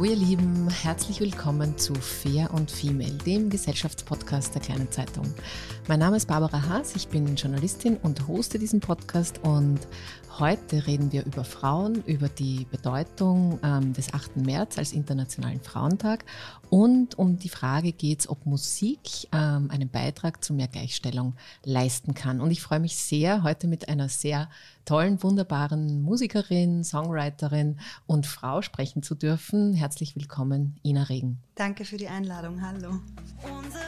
Hallo ihr Lieben, herzlich willkommen zu Fair und Female, dem Gesellschaftspodcast der Kleinen Zeitung. Mein Name ist Barbara Haas, ich bin Journalistin und hoste diesen Podcast und Heute reden wir über Frauen, über die Bedeutung ähm, des 8. März als Internationalen Frauentag und um die Frage geht es, ob Musik ähm, einen Beitrag zu mehr Gleichstellung leisten kann. Und ich freue mich sehr, heute mit einer sehr tollen, wunderbaren Musikerin, Songwriterin und Frau sprechen zu dürfen. Herzlich willkommen, Ina Regen. Danke für die Einladung. Hallo. Unsere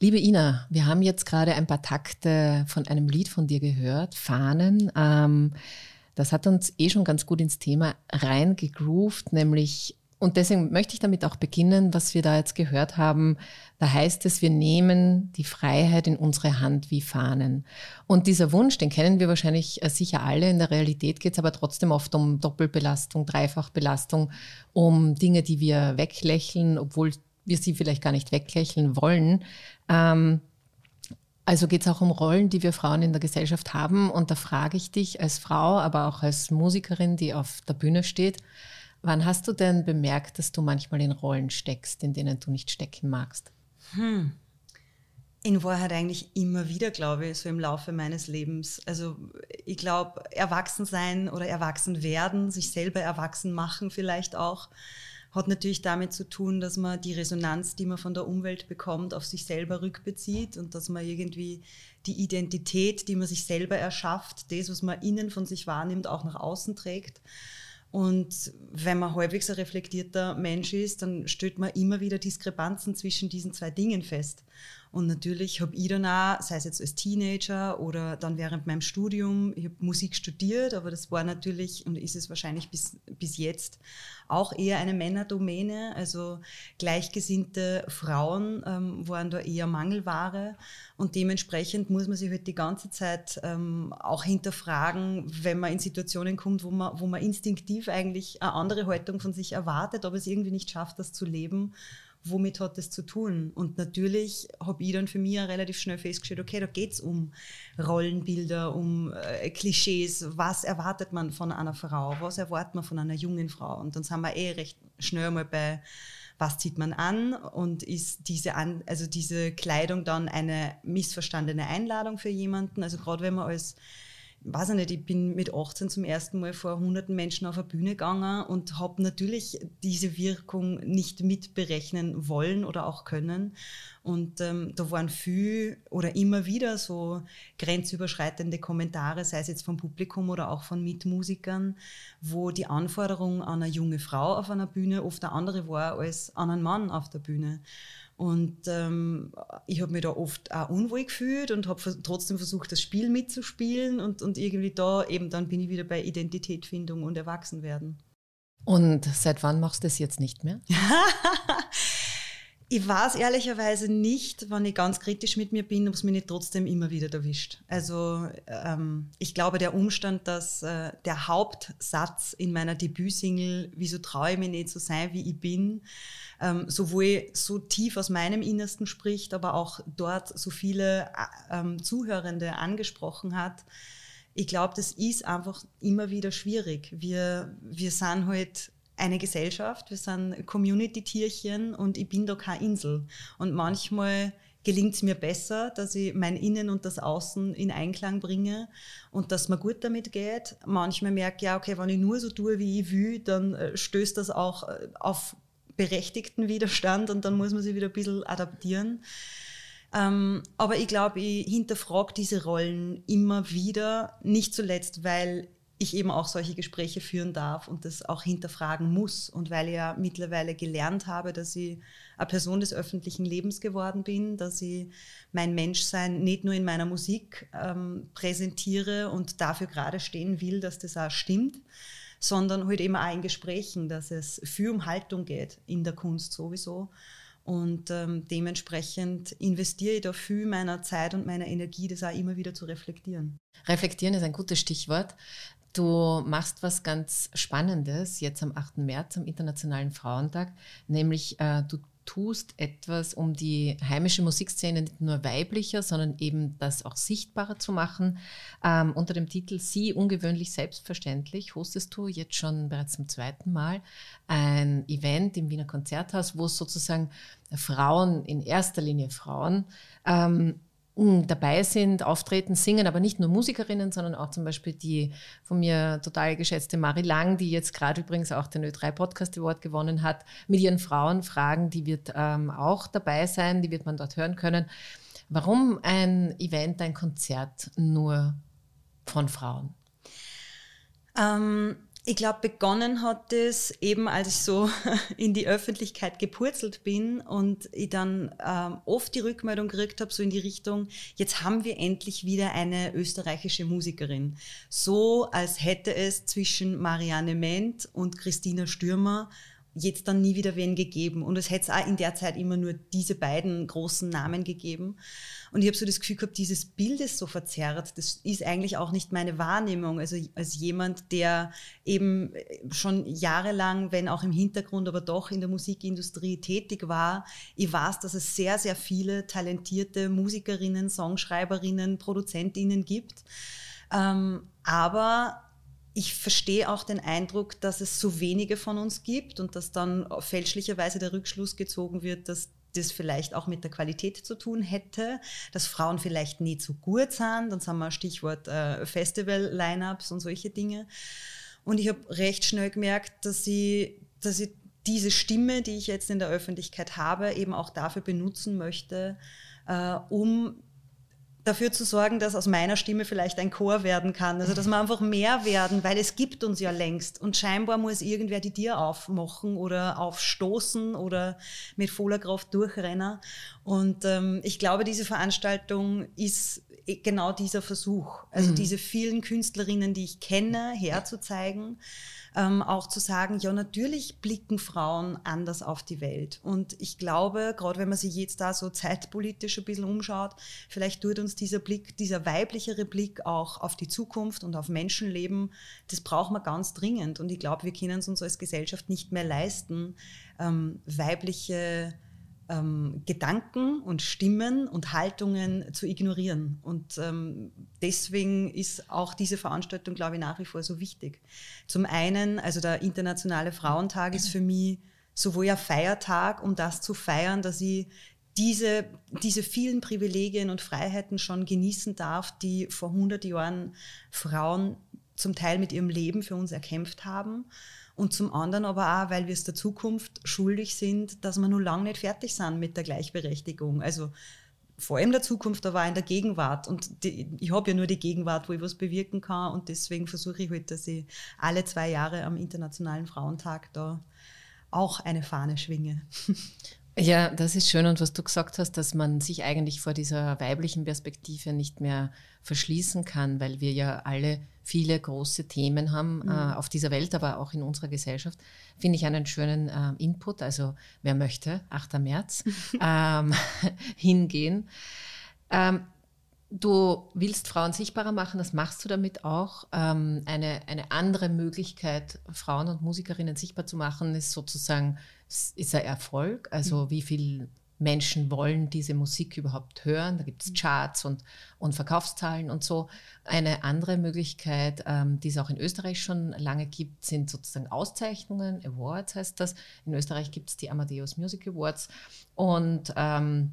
Liebe Ina, wir haben jetzt gerade ein paar Takte von einem Lied von dir gehört, Fahnen. Ähm, das hat uns eh schon ganz gut ins Thema reingegroovt, nämlich, und deswegen möchte ich damit auch beginnen, was wir da jetzt gehört haben. Da heißt es, wir nehmen die Freiheit in unsere Hand wie Fahnen. Und dieser Wunsch, den kennen wir wahrscheinlich äh, sicher alle. In der Realität geht es aber trotzdem oft um Doppelbelastung, Dreifachbelastung, um Dinge, die wir weglächeln, obwohl wir sie vielleicht gar nicht weglächeln wollen. Ähm, also geht es auch um Rollen, die wir Frauen in der Gesellschaft haben. Und da frage ich dich als Frau, aber auch als Musikerin, die auf der Bühne steht, wann hast du denn bemerkt, dass du manchmal in Rollen steckst, in denen du nicht stecken magst? Hm. In Wahrheit eigentlich immer wieder, glaube ich, so im Laufe meines Lebens. Also ich glaube, erwachsen sein oder erwachsen werden, sich selber erwachsen machen vielleicht auch, hat natürlich damit zu tun, dass man die Resonanz, die man von der Umwelt bekommt, auf sich selber rückbezieht und dass man irgendwie die Identität, die man sich selber erschafft, das, was man innen von sich wahrnimmt, auch nach außen trägt. Und wenn man halbwegs ein reflektierter Mensch ist, dann stellt man immer wieder Diskrepanzen zwischen diesen zwei Dingen fest. Und natürlich habe ich dann auch, sei es jetzt als Teenager oder dann während meinem Studium, ich habe Musik studiert, aber das war natürlich und ist es wahrscheinlich bis, bis jetzt auch eher eine Männerdomäne. Also gleichgesinnte Frauen ähm, waren da eher Mangelware und dementsprechend muss man sich halt die ganze Zeit ähm, auch hinterfragen, wenn man in Situationen kommt, wo man, wo man instinktiv eigentlich eine andere Haltung von sich erwartet, aber es irgendwie nicht schafft, das zu leben womit hat das zu tun? Und natürlich habe ich dann für mich relativ schnell festgestellt, okay, da geht es um Rollenbilder, um äh, Klischees. Was erwartet man von einer Frau? Was erwartet man von einer jungen Frau? Und dann sind wir eh recht schnell mal bei, was zieht man an? Und ist diese, an, also diese Kleidung dann eine missverstandene Einladung für jemanden? Also gerade wenn man als weiß ich nicht, ich bin mit 18 zum ersten Mal vor hunderten Menschen auf eine Bühne gegangen und habe natürlich diese Wirkung nicht mitberechnen wollen oder auch können. Und ähm, da waren viel oder immer wieder so grenzüberschreitende Kommentare, sei es jetzt vom Publikum oder auch von Mitmusikern, wo die Anforderung an eine junge Frau auf einer Bühne oft eine andere war als an einen Mann auf der Bühne. Und ähm, ich habe mich da oft auch unwohl gefühlt und habe trotzdem versucht, das Spiel mitzuspielen. Und, und irgendwie da eben dann bin ich wieder bei Identitätfindung und Erwachsenwerden. Und seit wann machst du das jetzt nicht mehr? Ich weiß ehrlicherweise nicht, wenn ich ganz kritisch mit mir bin, ob es mich nicht trotzdem immer wieder erwischt. Also ähm, ich glaube, der Umstand, dass äh, der Hauptsatz in meiner Debütsingle, wieso traue ich mich nicht so sein, wie ich bin, ähm, sowohl so tief aus meinem Innersten spricht, aber auch dort so viele äh, ähm, Zuhörende angesprochen hat. Ich glaube, das ist einfach immer wieder schwierig. Wir, wir sind halt eine Gesellschaft, wir sind Community-Tierchen und ich bin da keine Insel. Und manchmal gelingt es mir besser, dass ich mein Innen und das Außen in Einklang bringe und dass mir gut damit geht. Manchmal merke ich, ja, okay, wenn ich nur so tue, wie ich will, dann äh, stößt das auch äh, auf berechtigten Widerstand und dann muss man sich wieder ein bisschen adaptieren. Ähm, aber ich glaube, ich hinterfrage diese Rollen immer wieder, nicht zuletzt, weil ich eben auch solche Gespräche führen darf und das auch hinterfragen muss. Und weil ich ja mittlerweile gelernt habe, dass ich eine Person des öffentlichen Lebens geworden bin, dass ich mein Menschsein nicht nur in meiner Musik ähm, präsentiere und dafür gerade stehen will, dass das auch stimmt, sondern halt eben auch in Gesprächen, dass es für um Haltung geht in der Kunst sowieso. Und ähm, dementsprechend investiere ich da viel meiner Zeit und meiner Energie, das auch immer wieder zu reflektieren. Reflektieren ist ein gutes Stichwort. Du machst was ganz Spannendes jetzt am 8. März, am Internationalen Frauentag, nämlich äh, du tust etwas, um die heimische Musikszene nicht nur weiblicher, sondern eben das auch sichtbarer zu machen. Ähm, unter dem Titel Sie ungewöhnlich selbstverständlich hostest du jetzt schon bereits zum zweiten Mal ein Event im Wiener Konzerthaus, wo sozusagen Frauen, in erster Linie Frauen, ähm, dabei sind, auftreten, singen, aber nicht nur Musikerinnen, sondern auch zum Beispiel die von mir total geschätzte Marie Lang, die jetzt gerade übrigens auch den Ö3 Podcast Award gewonnen hat, mit ihren Frauen fragen, die wird ähm, auch dabei sein, die wird man dort hören können. Warum ein Event, ein Konzert nur von Frauen? Ähm, ich glaube, begonnen hat es eben, als ich so in die Öffentlichkeit gepurzelt bin und ich dann ähm, oft die Rückmeldung gekriegt habe, so in die Richtung, jetzt haben wir endlich wieder eine österreichische Musikerin. So, als hätte es zwischen Marianne Ment und Christina Stürmer jetzt dann nie wieder wen gegeben. Und es hätte auch in der Zeit immer nur diese beiden großen Namen gegeben. Und ich habe so das Gefühl gehabt, dieses Bild ist so verzerrt. Das ist eigentlich auch nicht meine Wahrnehmung. Also als jemand, der eben schon jahrelang, wenn auch im Hintergrund, aber doch in der Musikindustrie tätig war, ich weiß, dass es sehr, sehr viele talentierte Musikerinnen, Songschreiberinnen, Produzentinnen gibt. Ähm, aber ich verstehe auch den Eindruck, dass es so wenige von uns gibt und dass dann fälschlicherweise der Rückschluss gezogen wird, dass das vielleicht auch mit der Qualität zu tun hätte, dass Frauen vielleicht nicht so gut sind. Dann haben wir Stichwort äh, Festival-Lineups und solche Dinge. Und ich habe recht schnell gemerkt, dass ich, dass ich diese Stimme, die ich jetzt in der Öffentlichkeit habe, eben auch dafür benutzen möchte, äh, um dafür zu sorgen, dass aus meiner Stimme vielleicht ein Chor werden kann. Also dass wir einfach mehr werden, weil es gibt uns ja längst. Und scheinbar muss irgendwer die Tür aufmachen oder aufstoßen oder mit voller Kraft durchrennen. Und ähm, ich glaube, diese Veranstaltung ist genau dieser Versuch. Also mhm. diese vielen Künstlerinnen, die ich kenne, herzuzeigen ähm, auch zu sagen, ja, natürlich blicken Frauen anders auf die Welt. Und ich glaube, gerade wenn man sich jetzt da so zeitpolitisch ein bisschen umschaut, vielleicht tut uns dieser Blick, dieser weiblichere Blick auch auf die Zukunft und auf Menschenleben, das braucht man ganz dringend. Und ich glaube, wir können es uns als Gesellschaft nicht mehr leisten, ähm, weibliche ähm, Gedanken und Stimmen und Haltungen zu ignorieren. Und ähm, deswegen ist auch diese Veranstaltung, glaube ich, nach wie vor so wichtig. Zum einen, also der Internationale Frauentag ist für mich sowohl ein Feiertag, um das zu feiern, dass ich diese, diese vielen Privilegien und Freiheiten schon genießen darf, die vor 100 Jahren Frauen zum Teil mit ihrem Leben für uns erkämpft haben und zum anderen aber auch, weil wir es der Zukunft schuldig sind, dass wir nur lange nicht fertig sind mit der Gleichberechtigung. Also vor allem der Zukunft, aber auch in der Gegenwart. Und die, ich habe ja nur die Gegenwart, wo ich was bewirken kann. Und deswegen versuche ich halt, dass ich alle zwei Jahre am Internationalen Frauentag da auch eine Fahne schwinge. Ja, das ist schön. Und was du gesagt hast, dass man sich eigentlich vor dieser weiblichen Perspektive nicht mehr verschließen kann, weil wir ja alle viele große Themen haben mhm. äh, auf dieser Welt, aber auch in unserer Gesellschaft, finde ich einen schönen äh, Input. Also wer möchte, 8. März, ähm, hingehen. Ähm, Du willst Frauen sichtbarer machen, das machst du damit auch. Ähm, eine, eine andere Möglichkeit, Frauen und Musikerinnen sichtbar zu machen, ist sozusagen ist ein Erfolg. Also mhm. wie viele Menschen wollen diese Musik überhaupt hören? Da gibt es mhm. Charts und, und Verkaufszahlen und so. Eine andere Möglichkeit, ähm, die es auch in Österreich schon lange gibt, sind sozusagen Auszeichnungen, Awards heißt das. In Österreich gibt es die Amadeus Music Awards. Und ähm,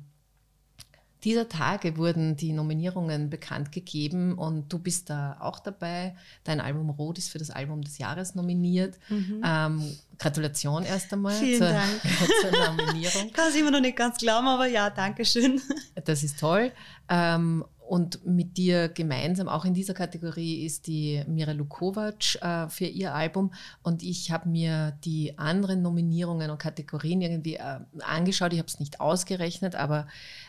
dieser Tage wurden die Nominierungen bekannt gegeben und du bist da auch dabei. Dein Album Rot ist für das Album des Jahres nominiert. Mhm. Ähm, Gratulation erst einmal Vielen zur, Dank. zur Nominierung. Kann es immer noch nicht ganz glauben, aber ja, danke schön. Das ist toll. Ähm, und mit dir gemeinsam, auch in dieser Kategorie, ist die Mira Lukovac äh, für ihr Album. Und ich habe mir die anderen Nominierungen und Kategorien irgendwie äh, angeschaut. Ich habe es nicht ausgerechnet, aber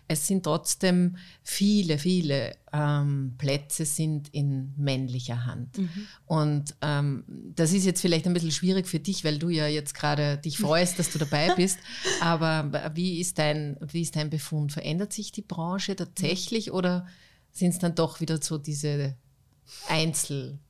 es sind trotzdem viele, viele ähm, Plätze sind in männlicher Hand. Mhm. Und ähm, das ist jetzt vielleicht ein bisschen schwierig für dich, weil du ja jetzt gerade dich freust, dass du dabei bist. Aber wie ist, dein, wie ist dein Befund? Verändert sich die Branche tatsächlich oder sind es dann doch wieder so diese Einzelfrauen?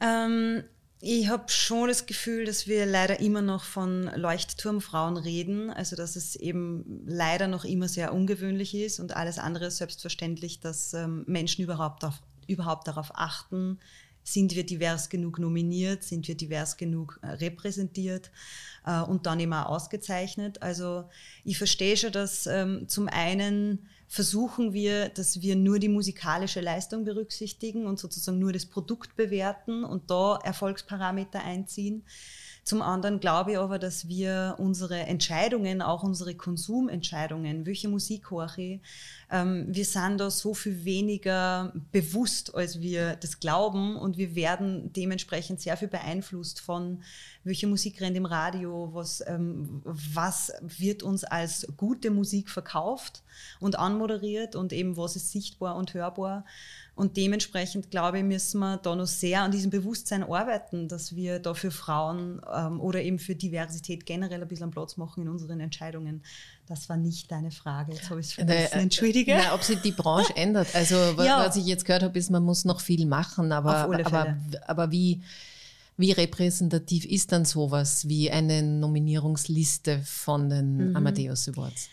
Äh, ähm, ich habe schon das Gefühl, dass wir leider immer noch von Leuchtturmfrauen reden. Also dass es eben leider noch immer sehr ungewöhnlich ist und alles andere ist selbstverständlich, dass ähm, Menschen überhaupt, auf, überhaupt darauf achten, sind wir divers genug nominiert, sind wir divers genug äh, repräsentiert äh, und dann immer ausgezeichnet. Also ich verstehe schon, dass ähm, zum einen versuchen wir, dass wir nur die musikalische Leistung berücksichtigen und sozusagen nur das Produkt bewerten und da Erfolgsparameter einziehen. Zum anderen glaube ich aber, dass wir unsere Entscheidungen, auch unsere Konsumentscheidungen, welche Musik höre ich, ähm, wir sind da so viel weniger bewusst, als wir das glauben und wir werden dementsprechend sehr viel beeinflusst von welche Musik rennt im Radio, was, ähm, was wird uns als gute Musik verkauft und anmoderiert und eben was ist sichtbar und hörbar. Und dementsprechend, glaube ich, müssen wir da noch sehr an diesem Bewusstsein arbeiten, dass wir da für Frauen ähm, oder eben für Diversität generell ein bisschen Platz machen in unseren Entscheidungen. Das war nicht deine Frage. Jetzt habe ich es vergessen. Äh, Entschuldige. Na, ob sich die Branche ändert. Also, ja. was ich jetzt gehört habe, ist, man muss noch viel machen. Aber, aber, aber wie, wie repräsentativ ist dann sowas wie eine Nominierungsliste von den mhm. Amadeus Awards?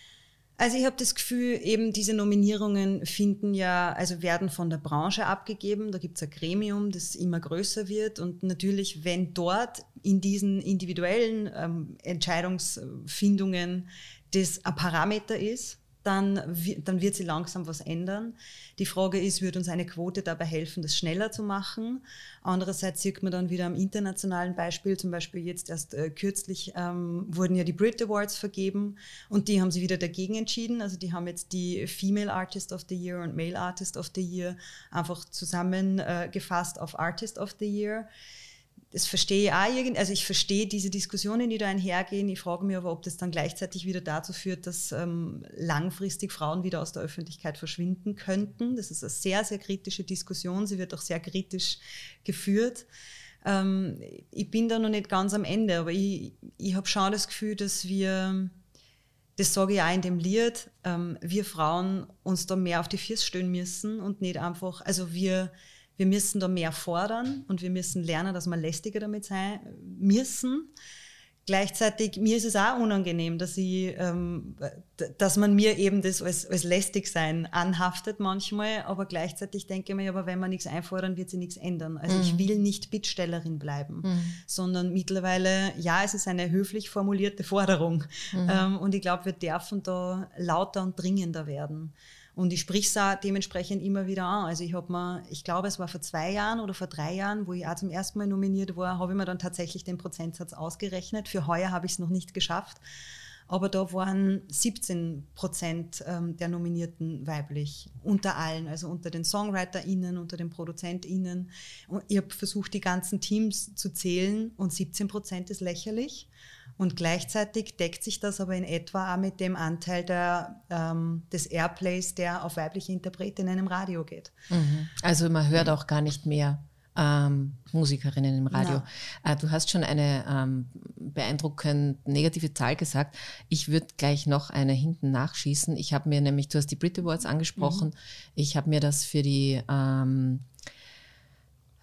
Also ich habe das Gefühl, eben diese Nominierungen finden ja, also werden von der Branche abgegeben. Da gibt es ein Gremium, das immer größer wird. Und natürlich, wenn dort in diesen individuellen ähm, Entscheidungsfindungen das ein Parameter ist, dann, dann wird sie langsam was ändern. Die Frage ist, wird uns eine Quote dabei helfen, das schneller zu machen? Andererseits sieht man dann wieder am internationalen Beispiel, zum Beispiel jetzt erst äh, kürzlich ähm, wurden ja die Brit Awards vergeben und die haben sie wieder dagegen entschieden. Also die haben jetzt die Female Artist of the Year und Male Artist of the Year einfach zusammengefasst äh, auf Artist of the Year das verstehe ich auch irgendwie, also ich verstehe diese Diskussionen, die da einhergehen. Ich frage mich aber, ob das dann gleichzeitig wieder dazu führt, dass ähm, langfristig Frauen wieder aus der Öffentlichkeit verschwinden könnten. Das ist eine sehr, sehr kritische Diskussion. Sie wird auch sehr kritisch geführt. Ähm, ich bin da noch nicht ganz am Ende, aber ich, ich habe schon das Gefühl, dass wir, das sage ich auch in dem Lied, ähm, wir Frauen uns da mehr auf die Füße stellen müssen und nicht einfach, also wir, wir müssen da mehr fordern und wir müssen lernen, dass wir lästiger damit sein müssen. Gleichzeitig, mir ist es auch unangenehm, dass, ich, ähm, dass man mir eben das als, als lästig sein anhaftet manchmal, aber gleichzeitig denke ich mir, aber wenn wir nichts einfordern, wird sich nichts ändern. Also mhm. ich will nicht Bittstellerin bleiben, mhm. sondern mittlerweile, ja, es ist eine höflich formulierte Forderung mhm. ähm, und ich glaube, wir dürfen da lauter und dringender werden. Und ich sprich es auch dementsprechend immer wieder an. Also ich habe mir, ich glaube, es war vor zwei Jahren oder vor drei Jahren, wo ich auch zum ersten Mal nominiert war, habe ich mir dann tatsächlich den Prozentsatz ausgerechnet. Für heuer habe ich es noch nicht geschafft. Aber da waren 17 Prozent ähm, der Nominierten weiblich, unter allen, also unter den SongwriterInnen, unter den ProduzentInnen. Und ich habe versucht, die ganzen Teams zu zählen und 17 Prozent ist lächerlich. Und gleichzeitig deckt sich das aber in etwa auch mit dem Anteil der, ähm, des Airplays, der auf weibliche Interpretinnen im Radio geht. Mhm. Also man hört auch gar nicht mehr ähm, Musikerinnen im Radio. Äh, du hast schon eine ähm, beeindruckend negative Zahl gesagt. Ich würde gleich noch eine hinten nachschießen. Ich habe mir nämlich, du hast die Brit Awards angesprochen, mhm. ich habe mir das für die ähm,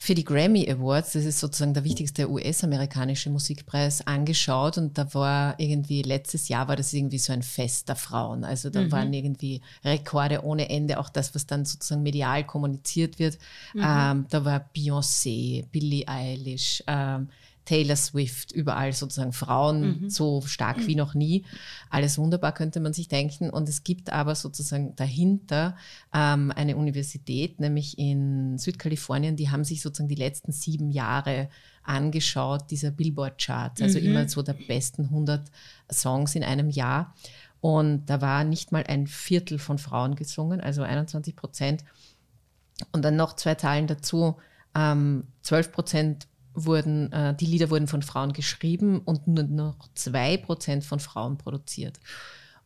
für die Grammy Awards, das ist sozusagen der wichtigste US-amerikanische Musikpreis, angeschaut und da war irgendwie, letztes Jahr war das irgendwie so ein Fest der Frauen. Also da mhm. waren irgendwie Rekorde ohne Ende, auch das, was dann sozusagen medial kommuniziert wird. Mhm. Ähm, da war Beyoncé, Billie Eilish, ähm, Taylor Swift, überall sozusagen Frauen mhm. so stark wie noch nie. Alles wunderbar, könnte man sich denken. Und es gibt aber sozusagen dahinter ähm, eine Universität, nämlich in Südkalifornien, die haben sich sozusagen die letzten sieben Jahre angeschaut, dieser Billboard-Chart, also mhm. immer so der besten 100 Songs in einem Jahr. Und da war nicht mal ein Viertel von Frauen gesungen, also 21 Prozent. Und dann noch zwei Zahlen dazu. Ähm, 12 Prozent wurden, äh, die Lieder wurden von Frauen geschrieben und nur noch zwei Prozent von Frauen produziert.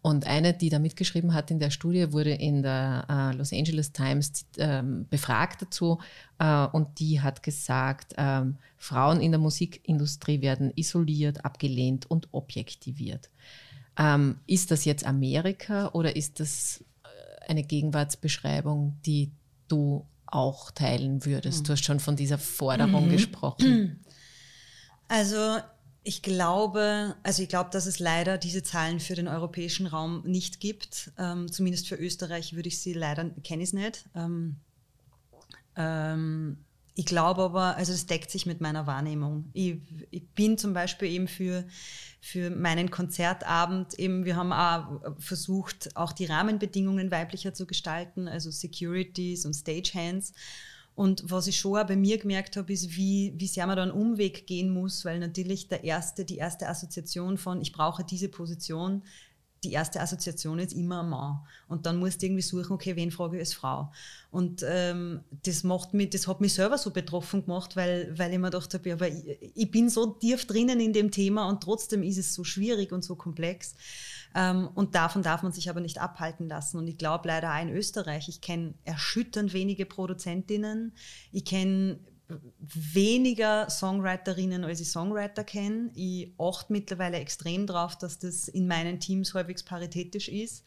Und eine, die da mitgeschrieben hat in der Studie, wurde in der äh, Los Angeles Times äh, befragt dazu äh, und die hat gesagt, ähm, Frauen in der Musikindustrie werden isoliert, abgelehnt und objektiviert. Ähm, ist das jetzt Amerika oder ist das äh, eine Gegenwartsbeschreibung, die du auch teilen würdest? Mhm. Du hast schon von dieser Forderung mhm. gesprochen. Also ich glaube, also ich glaube, dass es leider diese Zahlen für den europäischen Raum nicht gibt. Ähm, zumindest für Österreich würde ich sie leider, kenne ich es nicht. Ähm, ähm, ich glaube aber, also es deckt sich mit meiner Wahrnehmung. Ich, ich, bin zum Beispiel eben für, für meinen Konzertabend eben, wir haben auch versucht, auch die Rahmenbedingungen weiblicher zu gestalten, also Securities und Stagehands. Und was ich schon auch bei mir gemerkt habe, ist, wie, wie sehr man da einen Umweg gehen muss, weil natürlich der erste, die erste Assoziation von, ich brauche diese Position, die erste Assoziation ist immer ein Mann. Und dann musst du irgendwie suchen, okay, wen frage ich als Frau? Und ähm, das macht mich, das hat mich selber so betroffen gemacht, weil, weil ich mir gedacht habe, aber ich, ich, bin so tief drinnen in dem Thema und trotzdem ist es so schwierig und so komplex. Ähm, und davon darf man sich aber nicht abhalten lassen. Und ich glaube leider auch in Österreich, ich kenne erschütternd wenige Produzentinnen. Ich kenne weniger Songwriterinnen, als ich Songwriter kenne. Ich achte mittlerweile extrem darauf, dass das in meinen Teams halbwegs paritätisch ist.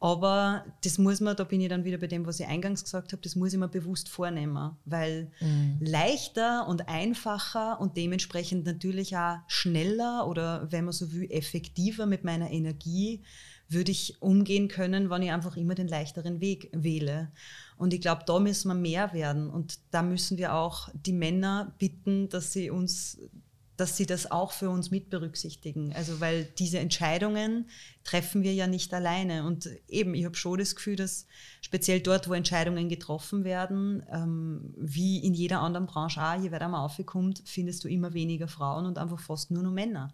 Aber das muss man, da bin ich dann wieder bei dem, was ich eingangs gesagt habe, das muss ich mir bewusst vornehmen, weil mhm. leichter und einfacher und dementsprechend natürlich auch schneller oder wenn man so will, effektiver mit meiner Energie würde ich umgehen können, wenn ich einfach immer den leichteren Weg wähle. Und ich glaube, da müssen wir mehr werden. Und da müssen wir auch die Männer bitten, dass sie uns dass sie das auch für uns mit berücksichtigen. Also weil diese Entscheidungen treffen wir ja nicht alleine. Und eben, ich habe schon das Gefühl, dass speziell dort, wo Entscheidungen getroffen werden, ähm, wie in jeder anderen Branche auch, je weiter man aufkommt, findest du immer weniger Frauen und einfach fast nur noch Männer.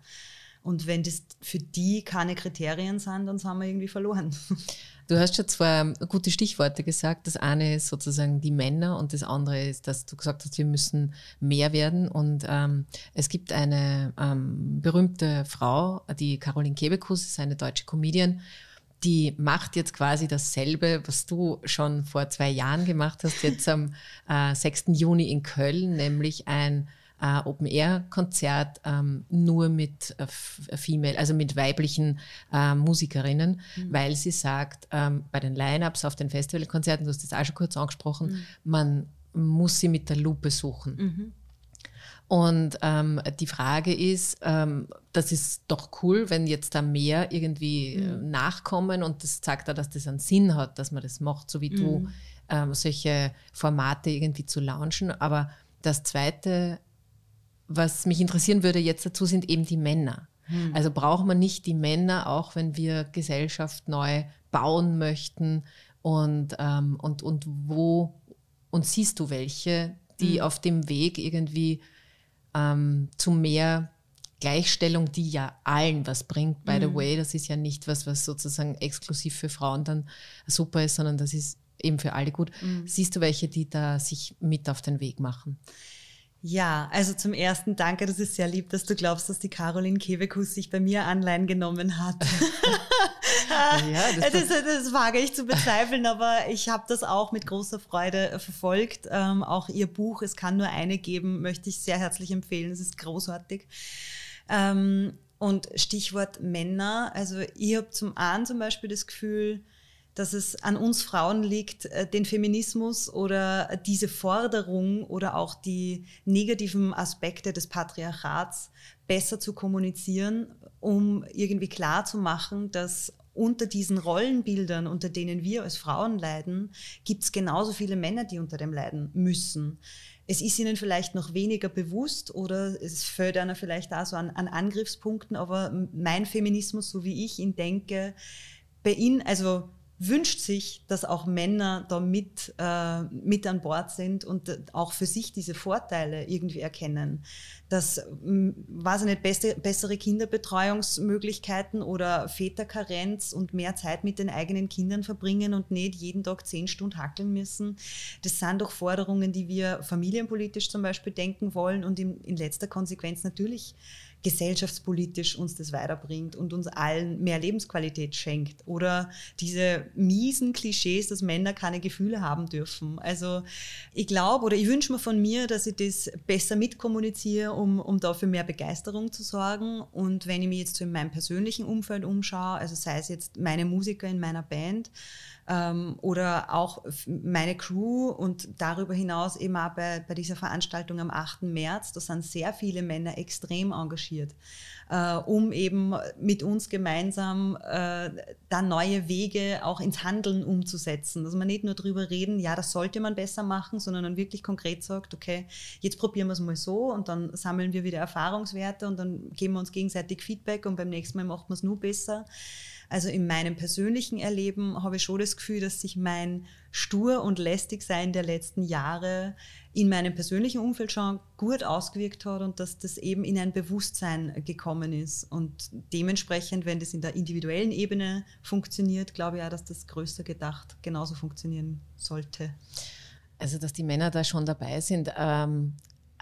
Und wenn das für die keine Kriterien sind, dann sind wir irgendwie verloren. Du hast schon zwei gute Stichworte gesagt. Das eine ist sozusagen die Männer und das andere ist, dass du gesagt hast, wir müssen mehr werden. Und ähm, es gibt eine ähm, berühmte Frau, die Caroline Kebekus, ist eine deutsche Comedian, die macht jetzt quasi dasselbe, was du schon vor zwei Jahren gemacht hast, jetzt am äh, 6. Juni in Köln, nämlich ein äh, Open-Air-Konzert ähm, nur mit äh, Female, also mit weiblichen äh, Musikerinnen, mhm. weil sie sagt, ähm, bei den Line-Ups auf den Festivalkonzerten, du hast das auch schon kurz angesprochen, mhm. man muss sie mit der Lupe suchen. Mhm. Und ähm, die Frage ist, ähm, das ist doch cool, wenn jetzt da mehr irgendwie äh, mhm. nachkommen und das zeigt da, dass das einen Sinn hat, dass man das macht, so wie mhm. du, ähm, solche Formate irgendwie zu launchen. Aber das Zweite was mich interessieren würde jetzt dazu, sind eben die Männer. Hm. Also braucht man nicht die Männer, auch wenn wir Gesellschaft neu bauen möchten und, ähm, und, und wo und siehst du welche, die hm. auf dem Weg irgendwie ähm, zu mehr Gleichstellung, die ja allen was bringt, by the hm. way, das ist ja nicht was, was sozusagen exklusiv für Frauen dann super ist, sondern das ist eben für alle gut. Mhm. Siehst du welche, die da sich mit auf den Weg machen? Ja, also zum ersten danke, das ist sehr lieb, dass du glaubst, dass die Caroline Kebekus sich bei mir Anleihen genommen hat. ja, das, das, das, wage ich zu bezweifeln, aber ich habe das auch mit großer Freude äh, verfolgt. Ähm, auch ihr Buch, es kann nur eine geben, möchte ich sehr herzlich empfehlen. Es ist großartig. Ähm, und Stichwort Männer, also ich habe zum einen zum Beispiel das Gefühl, dass es an uns Frauen liegt, äh, den Feminismus oder diese Forderung oder auch die negativen Aspekte des Patriarchats besser zu kommunizieren, um irgendwie klar zu machen, dass unter diesen Rollenbildern, unter denen wir als Frauen leiden, gibt es genauso viele Männer, die unter dem leiden müssen. Es ist ihnen vielleicht noch weniger bewusst oder es fällt einer vielleicht auch so an, an Angriffspunkten, aber mein Feminismus, so wie ich ihn denke, bei ihnen, also wünscht sich, dass auch Männer da mit, äh, mit an Bord sind und auch für sich diese Vorteile irgendwie erkennen. Dass, weiß ich nicht, beste, bessere Kinderbetreuungsmöglichkeiten oder Väterkarenz und mehr Zeit mit den eigenen Kindern verbringen und nicht jeden Tag zehn Stunden hackeln müssen. Das sind doch Forderungen, die wir familienpolitisch zum Beispiel denken wollen und in, in letzter Konsequenz natürlich gesellschaftspolitisch uns das weiterbringt und uns allen mehr Lebensqualität schenkt. Oder diese miesen Klischees, dass Männer keine Gefühle haben dürfen. Also ich glaube oder ich wünsche mir von mir, dass ich das besser mitkommuniziere, um, um dafür mehr Begeisterung zu sorgen. Und wenn ich mich jetzt so in meinem persönlichen Umfeld umschaue, also sei es jetzt meine Musiker in meiner Band, ähm, oder auch meine Crew und darüber hinaus eben auch bei, bei dieser Veranstaltung am 8. März, da sind sehr viele Männer extrem engagiert, äh, um eben mit uns gemeinsam äh, da neue Wege auch ins Handeln umzusetzen. Dass man nicht nur darüber reden, ja, das sollte man besser machen, sondern dann wirklich konkret sagt, okay, jetzt probieren wir es mal so und dann sammeln wir wieder Erfahrungswerte und dann geben wir uns gegenseitig Feedback und beim nächsten Mal machen wir es nur besser. Also in meinem persönlichen Erleben habe ich schon das Gefühl, dass sich mein stur und lästig sein der letzten Jahre in meinem persönlichen Umfeld schon gut ausgewirkt hat und dass das eben in ein Bewusstsein gekommen ist. Und dementsprechend, wenn das in der individuellen Ebene funktioniert, glaube ich auch, dass das größer gedacht genauso funktionieren sollte. Also, dass die Männer da schon dabei sind. Ähm,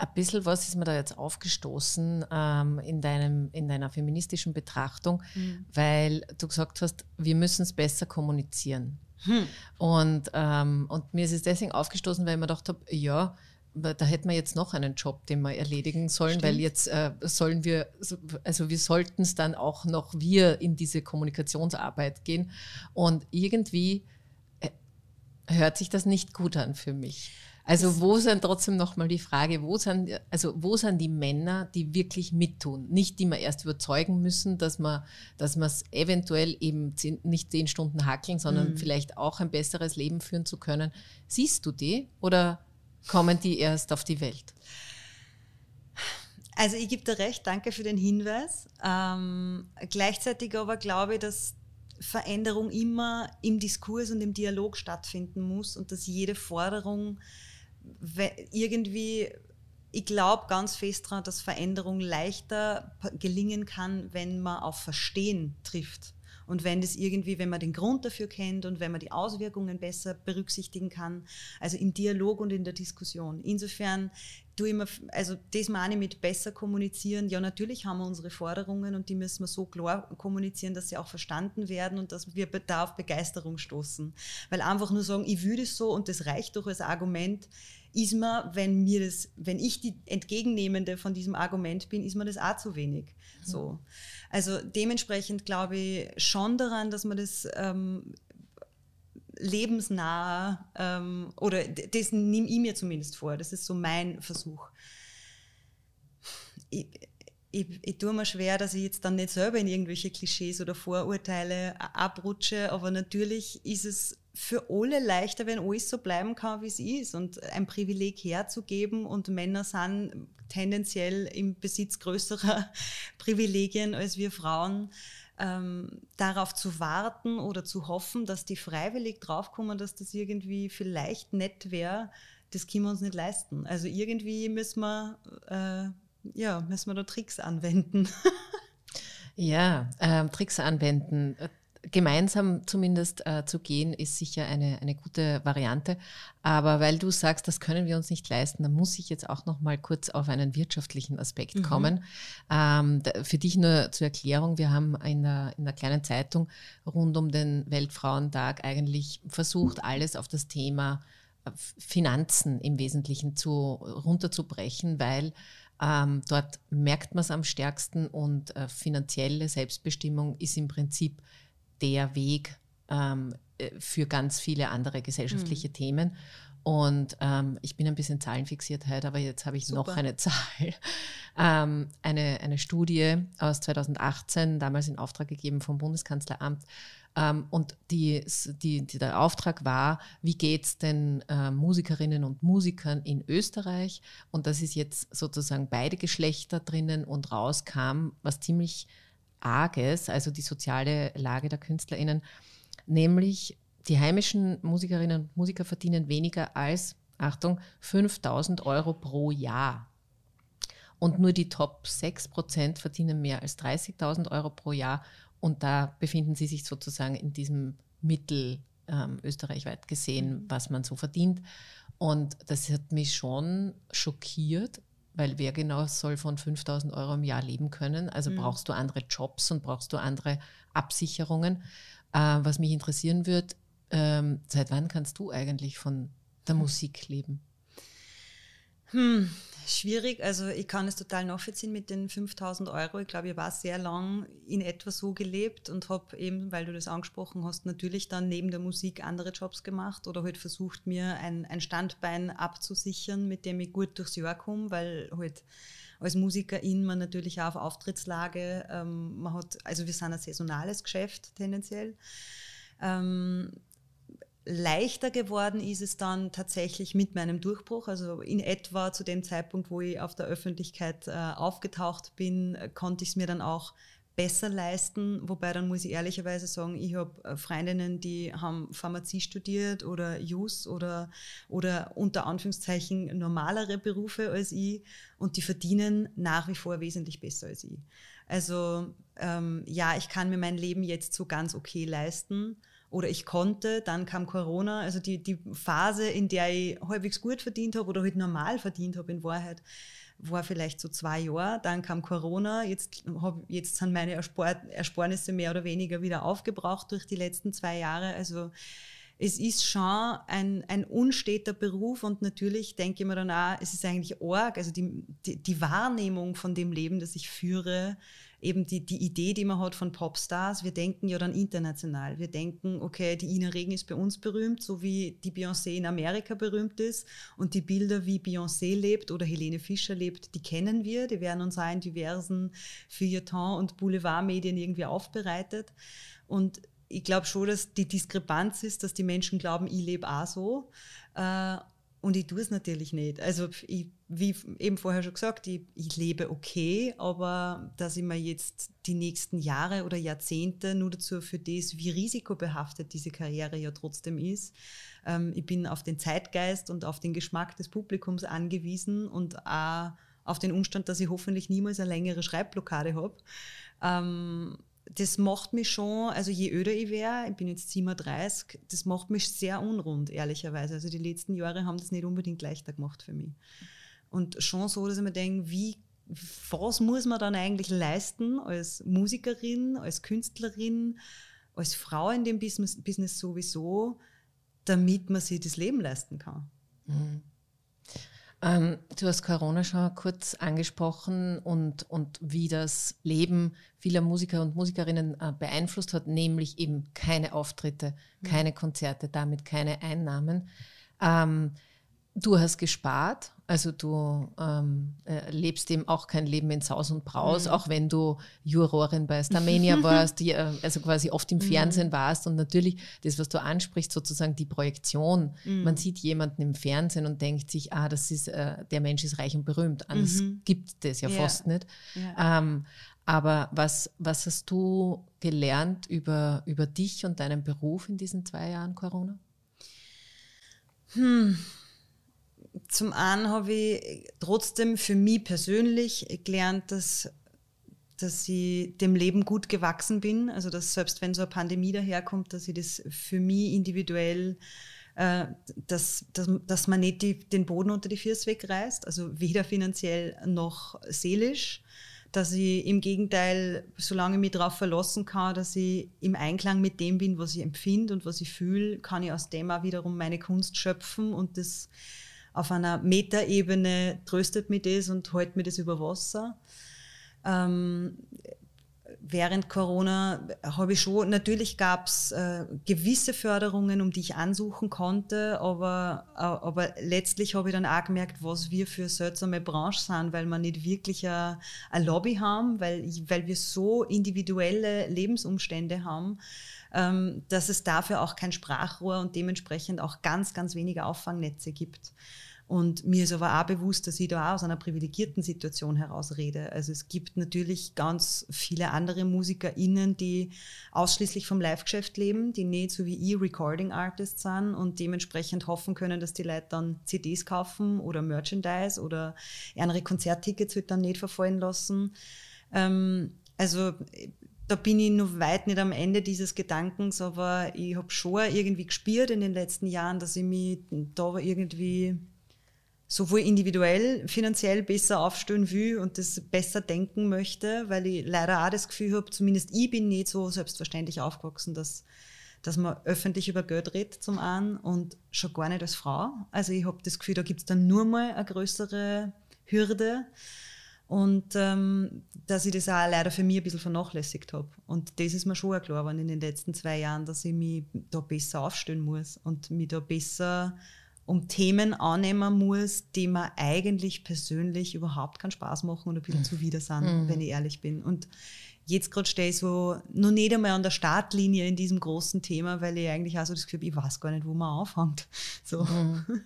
ein bisschen was ist mir da jetzt aufgestoßen ähm, in, deinem, in deiner feministischen Betrachtung, mhm. weil du gesagt hast, wir müssen es besser kommunizieren. Hm. Und, ähm, und mir ist es deswegen aufgestoßen, weil ich mir gedacht habe, ja, da hätten wir jetzt noch einen Job, den wir erledigen sollen, Stimmt. weil jetzt äh, sollen wir, also wir sollten es dann auch noch wir in diese Kommunikationsarbeit gehen. Und irgendwie äh, hört sich das nicht gut an für mich. Also wo sind trotzdem nochmal die Frage, wo sind, also wo sind die Männer, die wirklich mittun? Nicht die wir erst überzeugen müssen, dass man dass es eventuell eben zehn, nicht zehn Stunden hackeln, sondern mhm. vielleicht auch ein besseres Leben führen zu können. Siehst du die oder kommen die erst auf die Welt? Also ich gebe dir recht, danke für den Hinweis. Ähm, gleichzeitig aber glaube ich, dass Veränderung immer im Diskurs und im Dialog stattfinden muss und dass jede Forderung irgendwie, ich glaube ganz fest daran, dass Veränderung leichter gelingen kann, wenn man auf Verstehen trifft. Und wenn das irgendwie, wenn man den Grund dafür kennt und wenn man die Auswirkungen besser berücksichtigen kann, also im Dialog und in der Diskussion. Insofern du immer, also das meine ich mit besser kommunizieren. Ja, natürlich haben wir unsere Forderungen und die müssen wir so klar kommunizieren, dass sie auch verstanden werden und dass wir da auf Begeisterung stoßen. Weil einfach nur sagen, ich würde es so und das reicht doch als Argument, ist mir, wenn mir das, wenn ich die Entgegennehmende von diesem Argument bin, ist mir das auch zu wenig. Mhm. So. Also dementsprechend glaube ich schon daran, dass man das ähm, lebensnah ähm, oder das nehme ich mir zumindest vor. Das ist so mein Versuch. Ich, ich, ich tue mir schwer, dass ich jetzt dann nicht selber in irgendwelche Klischees oder Vorurteile abrutsche, aber natürlich ist es für alle leichter, wenn alles so bleiben kann, wie es ist und ein Privileg herzugeben und Männer sind tendenziell im Besitz größerer Privilegien als wir Frauen. Ähm, darauf zu warten oder zu hoffen, dass die freiwillig draufkommen, dass das irgendwie vielleicht nett wäre, das können wir uns nicht leisten. Also irgendwie müssen wir, äh, ja, müssen wir da Tricks anwenden. ja, ähm, Tricks anwenden gemeinsam zumindest äh, zu gehen, ist sicher eine, eine gute Variante. Aber weil du sagst, das können wir uns nicht leisten, dann muss ich jetzt auch noch mal kurz auf einen wirtschaftlichen Aspekt mhm. kommen. Ähm, für dich nur zur Erklärung, wir haben in der, in der kleinen Zeitung rund um den Weltfrauentag eigentlich versucht, alles auf das Thema äh, Finanzen im Wesentlichen zu, runterzubrechen, weil ähm, dort merkt man es am stärksten und äh, finanzielle Selbstbestimmung ist im Prinzip der Weg ähm, äh, für ganz viele andere gesellschaftliche mhm. Themen. Und ähm, ich bin ein bisschen zahlenfixiert heute, aber jetzt habe ich Super. noch eine Zahl. Ähm, eine, eine Studie aus 2018, damals in Auftrag gegeben vom Bundeskanzleramt. Ähm, und die, die, die, der Auftrag war, wie geht es den äh, Musikerinnen und Musikern in Österreich? Und das ist jetzt sozusagen beide Geschlechter drinnen und rauskam, was ziemlich Arges, also die soziale Lage der KünstlerInnen, nämlich die heimischen Musikerinnen und Musiker verdienen weniger als, Achtung, 5000 Euro pro Jahr. Und nur die Top 6 Prozent verdienen mehr als 30.000 Euro pro Jahr. Und da befinden sie sich sozusagen in diesem Mittel ähm, österreichweit gesehen, was man so verdient. Und das hat mich schon schockiert, weil wer genau soll von 5000 Euro im Jahr leben können? Also mhm. brauchst du andere Jobs und brauchst du andere Absicherungen. Äh, was mich interessieren wird, ähm, seit wann kannst du eigentlich von der hm. Musik leben? Hm, schwierig. Also ich kann es total nachvollziehen mit den 5000 Euro. Ich glaube, ich war sehr lang in etwa so gelebt und habe eben, weil du das angesprochen hast, natürlich dann neben der Musik andere Jobs gemacht oder halt versucht, mir ein, ein Standbein abzusichern, mit dem ich gut durchs Jahr komme, weil halt als Musikerin man natürlich auch auf Auftrittslage, ähm, man hat, also wir sind ein saisonales Geschäft tendenziell. Ähm, leichter geworden ist es dann tatsächlich mit meinem Durchbruch. Also in etwa zu dem Zeitpunkt, wo ich auf der Öffentlichkeit äh, aufgetaucht bin, äh, konnte ich es mir dann auch besser leisten. Wobei dann muss ich ehrlicherweise sagen, ich habe äh, Freundinnen, die haben Pharmazie studiert oder Jus oder, oder unter Anführungszeichen normalere Berufe als ich und die verdienen nach wie vor wesentlich besser als ich. Also ähm, ja, ich kann mir mein Leben jetzt so ganz okay leisten oder ich konnte, dann kam Corona, also die, die Phase, in der ich halbwegs gut verdient habe oder halt normal verdient habe in Wahrheit, war vielleicht so zwei Jahre, dann kam Corona, jetzt, hab, jetzt sind meine Erspar Ersparnisse mehr oder weniger wieder aufgebraucht durch die letzten zwei Jahre, also es ist schon ein, ein unsteter Beruf und natürlich denke ich mir dann auch, es ist eigentlich arg, also die, die, die Wahrnehmung von dem Leben, das ich führe, eben die, die Idee, die man hat von Popstars, wir denken ja dann international. Wir denken, okay, die Ina Regen ist bei uns berühmt, so wie die Beyoncé in Amerika berühmt ist. Und die Bilder, wie Beyoncé lebt oder Helene Fischer lebt, die kennen wir. Die werden uns auch in diversen Feuilleton- und Boulevardmedien irgendwie aufbereitet. Und ich glaube schon, dass die Diskrepanz ist, dass die Menschen glauben, ich lebe auch so. Und ich tue es natürlich nicht. Also ich, wie eben vorher schon gesagt, ich, ich, lebe okay, aber dass ich mir jetzt die nächsten Jahre oder Jahrzehnte nur dazu für das, wie risikobehaftet diese Karriere ja trotzdem ist. Ähm, ich bin auf den Zeitgeist und auf den Geschmack des Publikums angewiesen und auch auf den Umstand, dass ich hoffentlich niemals eine längere Schreibblockade habe. Ähm, das macht mich schon, also je öder ich wäre, ich bin jetzt 37, das macht mich sehr unrund, ehrlicherweise. Also die letzten Jahre haben das nicht unbedingt leichter gemacht für mich. Und schon so, dass ich mir denke, wie, was muss man dann eigentlich leisten als Musikerin, als Künstlerin, als Frau in dem Business, Business sowieso, damit man sich das Leben leisten kann? Mhm. Ähm, du hast Corona schon kurz angesprochen und, und wie das Leben vieler Musiker und Musikerinnen äh, beeinflusst hat, nämlich eben keine Auftritte, mhm. keine Konzerte, damit keine Einnahmen. Ähm, Du hast gespart, also du ähm, äh, lebst eben auch kein Leben in Saus und Braus, mhm. auch wenn du Jurorin bei Starmania warst, die, äh, also quasi oft im mhm. Fernsehen warst und natürlich das, was du ansprichst, sozusagen die Projektion. Mhm. Man sieht jemanden im Fernsehen und denkt sich, ah, das ist, äh, der Mensch ist reich und berühmt. Anders mhm. gibt es ja, ja, fast nicht. Ja. Ähm, aber was, was hast du gelernt über, über dich und deinen Beruf in diesen zwei Jahren Corona? Hm zum einen habe ich trotzdem für mich persönlich gelernt, dass, dass ich dem Leben gut gewachsen bin. Also dass selbst wenn so eine Pandemie daherkommt, dass ich das für mich individuell, äh, dass, dass, dass man nicht die, den Boden unter die Füße wegreißt, also weder finanziell noch seelisch. Dass ich im Gegenteil, solange ich mich darauf verlassen kann, dass ich im Einklang mit dem bin, was ich empfinde und was ich fühle, kann ich aus dem auch wiederum meine Kunst schöpfen und das auf einer Metaebene tröstet mich das und hält mir das über Wasser. Ähm, während Corona habe ich schon, natürlich gab es äh, gewisse Förderungen, um die ich ansuchen konnte, aber, äh, aber letztlich habe ich dann auch gemerkt, was wir für seltsame Branche sind, weil wir nicht wirklich ein Lobby haben, weil, weil wir so individuelle Lebensumstände haben, ähm, dass es dafür auch kein Sprachrohr und dementsprechend auch ganz, ganz wenige Auffangnetze gibt. Und mir ist aber auch bewusst, dass ich da auch aus einer privilegierten Situation heraus rede. Also es gibt natürlich ganz viele andere MusikerInnen, die ausschließlich vom Live-Geschäft leben, die nicht so wie ich Recording Artists sind und dementsprechend hoffen können, dass die Leute dann CDs kaufen oder Merchandise oder andere Konzerttickets wird dann nicht verfallen lassen. Ähm, also da bin ich noch weit nicht am Ende dieses Gedankens, aber ich habe schon irgendwie gespürt in den letzten Jahren, dass ich mich da irgendwie sowohl individuell finanziell besser aufstellen will und das besser denken möchte, weil ich leider auch das Gefühl habe, zumindest ich bin nicht so selbstverständlich aufgewachsen, dass, dass man öffentlich über Geld redet zum einen und schon gar nicht als Frau. Also ich habe das Gefühl, da gibt es dann nur mal eine größere Hürde und ähm, dass ich das auch leider für mich ein bisschen vernachlässigt habe. Und das ist mir schon klar geworden in den letzten zwei Jahren, dass ich mich da besser aufstellen muss und mich da besser um Themen annehmen muss, die mir eigentlich persönlich überhaupt keinen Spaß machen und ein bisschen zuwider sind, mhm. wenn ich ehrlich bin. Und jetzt gerade stehe ich so noch nicht einmal an der Startlinie in diesem großen Thema, weil ich eigentlich auch so das Gefühl habe, ich weiß gar nicht, wo man anfängt. So. Mhm.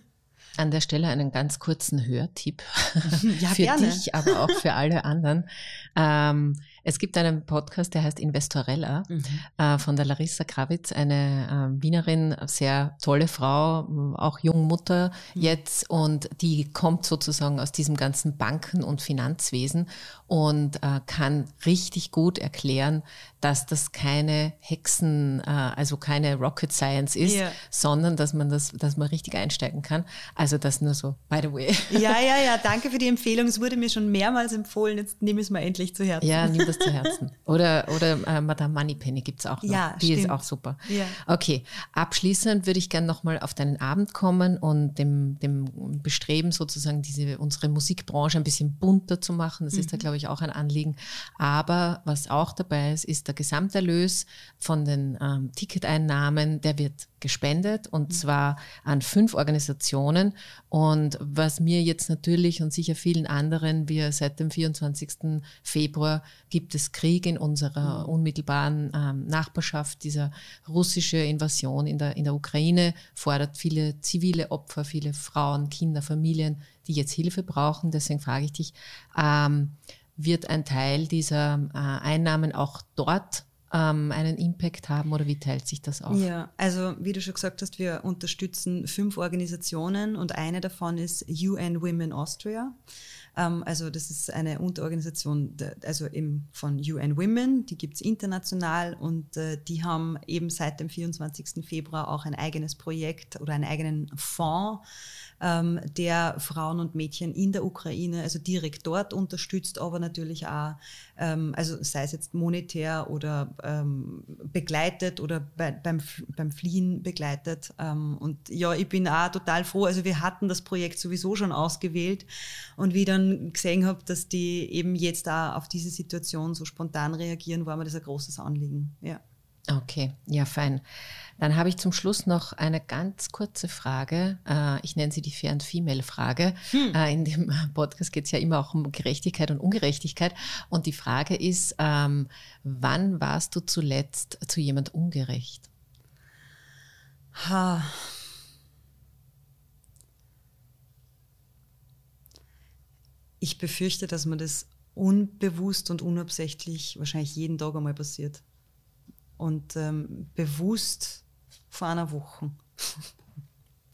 An der Stelle einen ganz kurzen Hörtipp ja, für gerne. dich, aber auch für alle anderen. Ähm, es gibt einen Podcast, der heißt Investorella mhm. äh, von der Larissa Krawitz, eine äh, Wienerin, sehr tolle Frau, auch Jungmutter mhm. jetzt und die kommt sozusagen aus diesem ganzen Banken- und Finanzwesen und äh, kann richtig gut erklären, dass das keine Hexen, äh, also keine Rocket Science ist, ja. sondern dass man das, dass man richtig einsteigen kann. Also das nur so, by the way. Ja, ja, ja, danke für die Empfehlung. Es wurde mir schon mehrmals empfohlen. Jetzt nehme ich es mal endlich zu Herzen. Ja, nimm das zu Herzen. Oder, oder äh, Madame Moneypenny gibt es auch noch. Ja, die stimmt. ist auch super. Ja. Okay, abschließend würde ich gerne nochmal auf deinen Abend kommen und dem, dem Bestreben sozusagen diese, unsere Musikbranche ein bisschen bunter zu machen. Das mhm. ist da, glaube ich, auch ein Anliegen. Aber was auch dabei ist, ist der Gesamterlös von den ähm, Ticketeinnahmen, der wird gespendet und mhm. zwar an fünf Organisationen. Und was mir jetzt natürlich und sicher vielen anderen, wir seit dem 24. Februar gibt es Krieg in unserer mhm. unmittelbaren ähm, Nachbarschaft. Dieser russische Invasion in der, in der Ukraine fordert viele zivile Opfer, viele Frauen, Kinder, Familien, die jetzt Hilfe brauchen. Deswegen frage ich dich, ähm, wird ein Teil dieser äh, Einnahmen auch dort ähm, einen Impact haben oder wie teilt sich das auf? Ja, also wie du schon gesagt hast, wir unterstützen fünf Organisationen und eine davon ist UN Women Austria. Ähm, also das ist eine Unterorganisation also eben von UN Women, die gibt es international und äh, die haben eben seit dem 24. Februar auch ein eigenes Projekt oder einen eigenen Fonds, ähm, der Frauen und Mädchen in der Ukraine, also direkt dort unterstützt, aber natürlich auch, ähm, also sei es jetzt monetär oder begleitet oder bei, beim, beim Fliehen begleitet. und ja, ich bin auch total froh. Also wir hatten das Projekt sowieso schon ausgewählt und wie dann gesehen habe, dass die eben jetzt da auf diese Situation so spontan reagieren, war mir das ein großes Anliegen. Ja. Okay, ja, fein. Dann habe ich zum Schluss noch eine ganz kurze Frage. Äh, ich nenne sie die Fair- and Female-Frage. Hm. Äh, in dem Podcast geht es ja immer auch um Gerechtigkeit und Ungerechtigkeit. Und die Frage ist, ähm, wann warst du zuletzt zu jemand ungerecht? Ha. Ich befürchte, dass mir das unbewusst und unabsichtlich wahrscheinlich jeden Tag einmal passiert. Und ähm, bewusst vor einer Woche.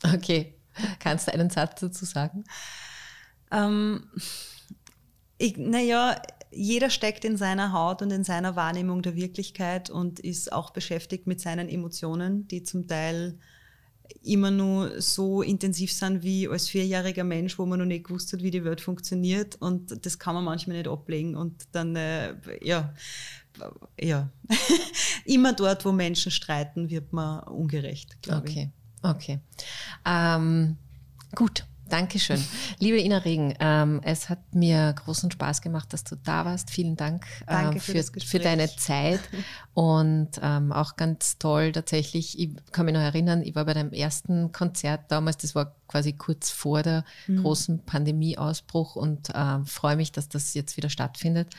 Okay. Kannst du einen Satz dazu sagen? Ähm, naja, jeder steckt in seiner Haut und in seiner Wahrnehmung der Wirklichkeit und ist auch beschäftigt mit seinen Emotionen, die zum Teil immer nur so intensiv sind wie als vierjähriger Mensch, wo man noch nicht gewusst hat, wie die Welt funktioniert und das kann man manchmal nicht ablegen und dann, äh, ja, ja, immer dort, wo Menschen streiten, wird man ungerecht, glaube okay. ich. Okay, okay. Ähm, gut. Dankeschön. Liebe Ina Regen, ähm, es hat mir großen Spaß gemacht, dass du da warst. Vielen Dank ähm, für, für, für, deine Zeit und ähm, auch ganz toll tatsächlich. Ich kann mich noch erinnern, ich war bei deinem ersten Konzert damals, das war quasi kurz vor der mhm. großen Pandemieausbruch und äh, freue mich, dass das jetzt wieder stattfindet.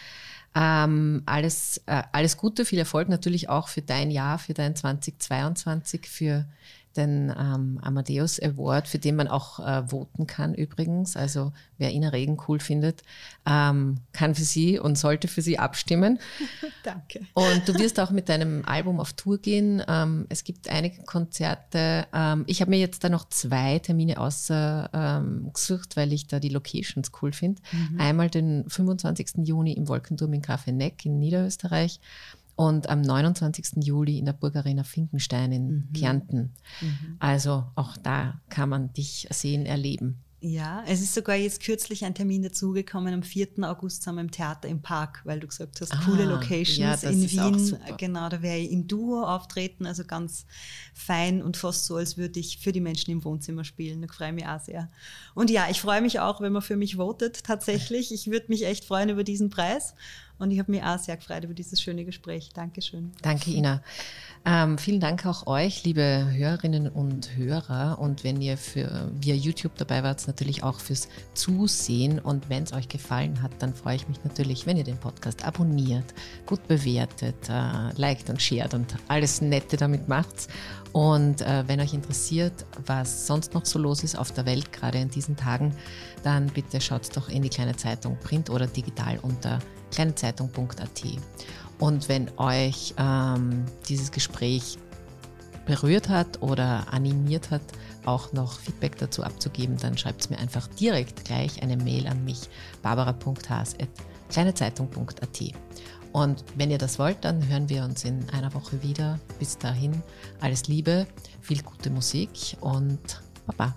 Ähm, alles, äh, alles Gute, viel Erfolg natürlich auch für dein Jahr, für dein 2022, für den ähm, Amadeus Award, für den man auch äh, voten kann übrigens. Also wer Ina Regen cool findet, ähm, kann für sie und sollte für sie abstimmen. Danke. Und du wirst auch mit deinem Album auf Tour gehen. Ähm, es gibt einige Konzerte. Ähm, ich habe mir jetzt da noch zwei Termine ausgesucht, ähm, weil ich da die Locations cool finde. Mhm. Einmal den 25. Juni im Wolkenturm in Grafeneck in Niederösterreich und am 29. Juli in der Burgarena Finkenstein in mhm. Kärnten. Mhm. Also auch da kann man dich sehen, erleben. Ja, es ist sogar jetzt kürzlich ein Termin dazugekommen. Am 4. August sind wir im Theater im Park, weil du gesagt hast, ah, coole Locations ja, in Wien. Genau, da werde ich im Duo auftreten, also ganz fein und fast so, als würde ich für die Menschen im Wohnzimmer spielen. Da freue ich mich auch sehr. Und ja, ich freue mich auch, wenn man für mich votet, tatsächlich. Ich würde mich echt freuen über diesen Preis. Und ich habe mich auch sehr gefreut über dieses schöne Gespräch. Dankeschön. Danke, Ina. Ähm, vielen Dank auch euch, liebe Hörerinnen und Hörer. Und wenn ihr für, via YouTube dabei wart, natürlich auch fürs Zusehen. Und wenn es euch gefallen hat, dann freue ich mich natürlich, wenn ihr den Podcast abonniert, gut bewertet, äh, liked und shared und alles Nette damit macht. Und äh, wenn euch interessiert, was sonst noch so los ist auf der Welt, gerade in diesen Tagen, dann bitte schaut doch in die kleine Zeitung, print oder digital unter kleinezeitung.at. Und wenn euch ähm, dieses Gespräch berührt hat oder animiert hat, auch noch Feedback dazu abzugeben, dann schreibt es mir einfach direkt gleich eine Mail an mich, barbara.haas.kleinezeitung.at. Und wenn ihr das wollt, dann hören wir uns in einer Woche wieder. Bis dahin, alles Liebe, viel gute Musik und Baba.